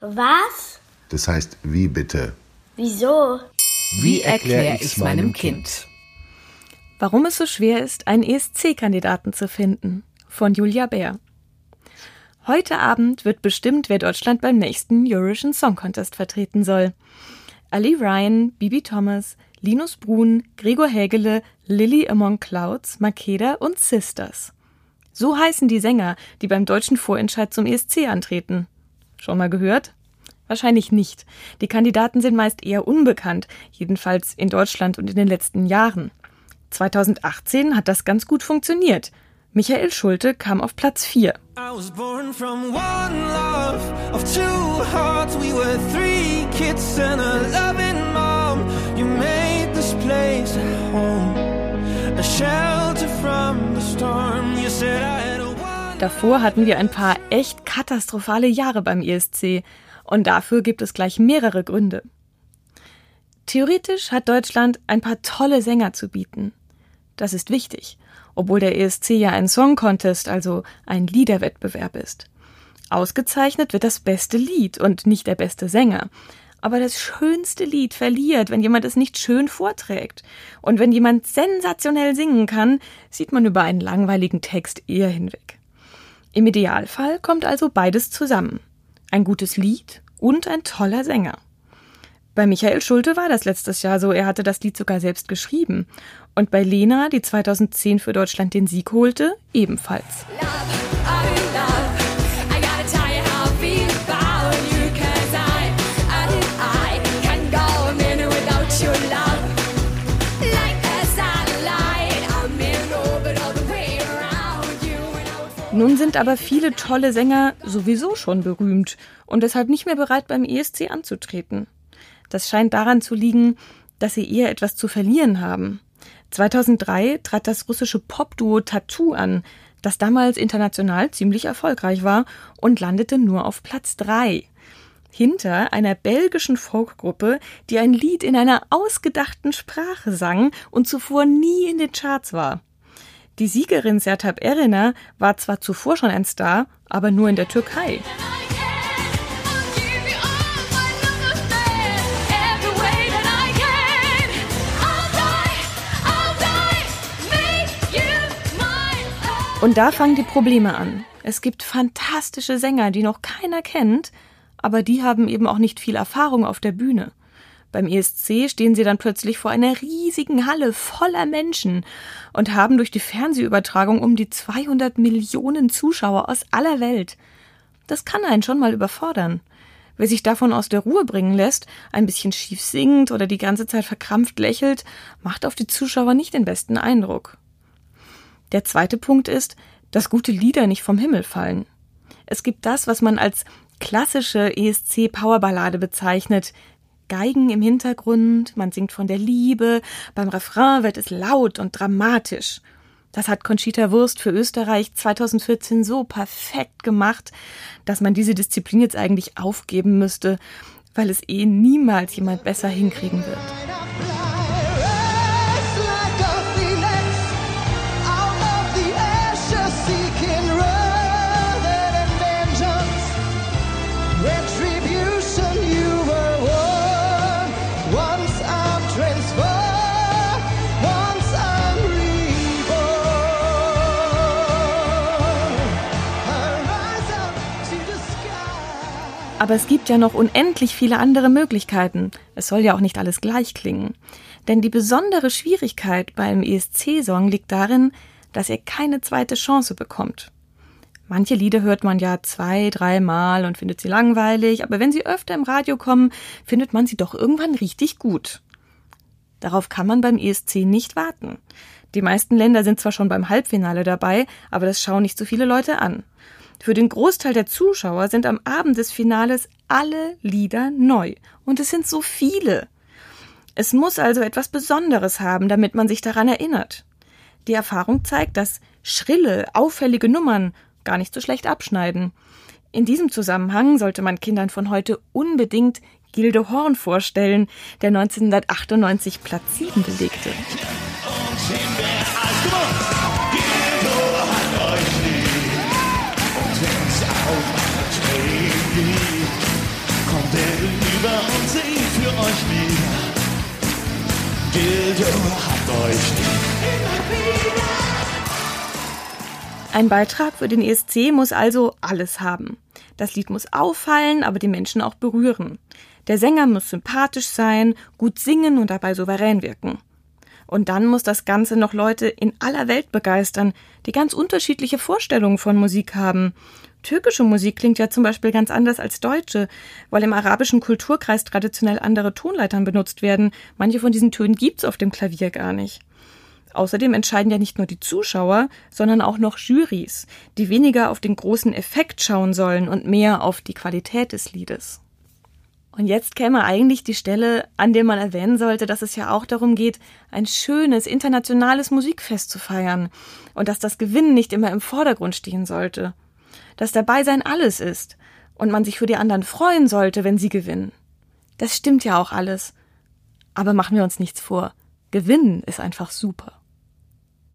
Was? Das heißt, wie bitte? Wieso? Wie erkläre ich meinem Kind? Warum es so schwer ist, einen ESC-Kandidaten zu finden. Von Julia Bär. Heute Abend wird bestimmt, wer Deutschland beim nächsten Eurovision Song Contest vertreten soll. Ali Ryan, Bibi Thomas, Linus Brun, Gregor Hägele, Lily Among Clouds, Makeda und Sisters. So heißen die Sänger, die beim deutschen Vorentscheid zum ESC antreten. Schon mal gehört? Wahrscheinlich nicht. Die Kandidaten sind meist eher unbekannt, jedenfalls in Deutschland und in den letzten Jahren. 2018 hat das ganz gut funktioniert. Michael Schulte kam auf Platz 4. I Davor hatten wir ein paar echt katastrophale Jahre beim ESC. Und dafür gibt es gleich mehrere Gründe. Theoretisch hat Deutschland ein paar tolle Sänger zu bieten. Das ist wichtig obwohl der ESC ja ein Song Contest, also ein Liederwettbewerb ist. Ausgezeichnet wird das beste Lied und nicht der beste Sänger. Aber das schönste Lied verliert, wenn jemand es nicht schön vorträgt. Und wenn jemand sensationell singen kann, sieht man über einen langweiligen Text eher hinweg. Im Idealfall kommt also beides zusammen. Ein gutes Lied und ein toller Sänger. Bei Michael Schulte war das letztes Jahr so, er hatte das Lied sogar selbst geschrieben. Und bei Lena, die 2010 für Deutschland den Sieg holte, ebenfalls. Nun sind aber viele tolle Sänger sowieso schon berühmt und deshalb nicht mehr bereit, beim ESC anzutreten. Das scheint daran zu liegen, dass sie eher etwas zu verlieren haben. 2003 trat das russische Popduo Tattoo an, das damals international ziemlich erfolgreich war und landete nur auf Platz 3. Hinter einer belgischen Folkgruppe, die ein Lied in einer ausgedachten Sprache sang und zuvor nie in den Charts war. Die Siegerin Sertab Erener war zwar zuvor schon ein Star, aber nur in der Türkei. Und da fangen die Probleme an. Es gibt fantastische Sänger, die noch keiner kennt, aber die haben eben auch nicht viel Erfahrung auf der Bühne. Beim ESC stehen sie dann plötzlich vor einer riesigen Halle voller Menschen und haben durch die Fernsehübertragung um die 200 Millionen Zuschauer aus aller Welt. Das kann einen schon mal überfordern. Wer sich davon aus der Ruhe bringen lässt, ein bisschen schief singt oder die ganze Zeit verkrampft lächelt, macht auf die Zuschauer nicht den besten Eindruck. Der zweite Punkt ist, dass gute Lieder nicht vom Himmel fallen. Es gibt das, was man als klassische ESC-Powerballade bezeichnet. Geigen im Hintergrund, man singt von der Liebe, beim Refrain wird es laut und dramatisch. Das hat Conchita Wurst für Österreich 2014 so perfekt gemacht, dass man diese Disziplin jetzt eigentlich aufgeben müsste, weil es eh niemals jemand besser hinkriegen wird. Aber es gibt ja noch unendlich viele andere Möglichkeiten. Es soll ja auch nicht alles gleich klingen. Denn die besondere Schwierigkeit beim ESC-Song liegt darin, dass er keine zweite Chance bekommt. Manche Lieder hört man ja zwei, dreimal und findet sie langweilig, aber wenn sie öfter im Radio kommen, findet man sie doch irgendwann richtig gut. Darauf kann man beim ESC nicht warten. Die meisten Länder sind zwar schon beim Halbfinale dabei, aber das schauen nicht so viele Leute an. Für den Großteil der Zuschauer sind am Abend des Finales alle Lieder neu. Und es sind so viele. Es muss also etwas Besonderes haben, damit man sich daran erinnert. Die Erfahrung zeigt, dass schrille, auffällige Nummern gar nicht so schlecht abschneiden. In diesem Zusammenhang sollte man Kindern von heute unbedingt Gilde Horn vorstellen, der 1998 Platz 7 belegte. Euch wieder. Dildo habt euch nie. Ein Beitrag für den ESC muss also alles haben. Das Lied muss auffallen, aber die Menschen auch berühren. Der Sänger muss sympathisch sein, gut singen und dabei souverän wirken. Und dann muss das Ganze noch Leute in aller Welt begeistern, die ganz unterschiedliche Vorstellungen von Musik haben. Türkische Musik klingt ja zum Beispiel ganz anders als deutsche, weil im arabischen Kulturkreis traditionell andere Tonleitern benutzt werden. Manche von diesen Tönen gibt's auf dem Klavier gar nicht. Außerdem entscheiden ja nicht nur die Zuschauer, sondern auch noch Jurys, die weniger auf den großen Effekt schauen sollen und mehr auf die Qualität des Liedes. Und jetzt käme eigentlich die Stelle, an der man erwähnen sollte, dass es ja auch darum geht, ein schönes internationales Musikfest zu feiern und dass das Gewinnen nicht immer im Vordergrund stehen sollte. Dass dabei sein alles ist und man sich für die anderen freuen sollte, wenn sie gewinnen. Das stimmt ja auch alles. Aber machen wir uns nichts vor. Gewinnen ist einfach super.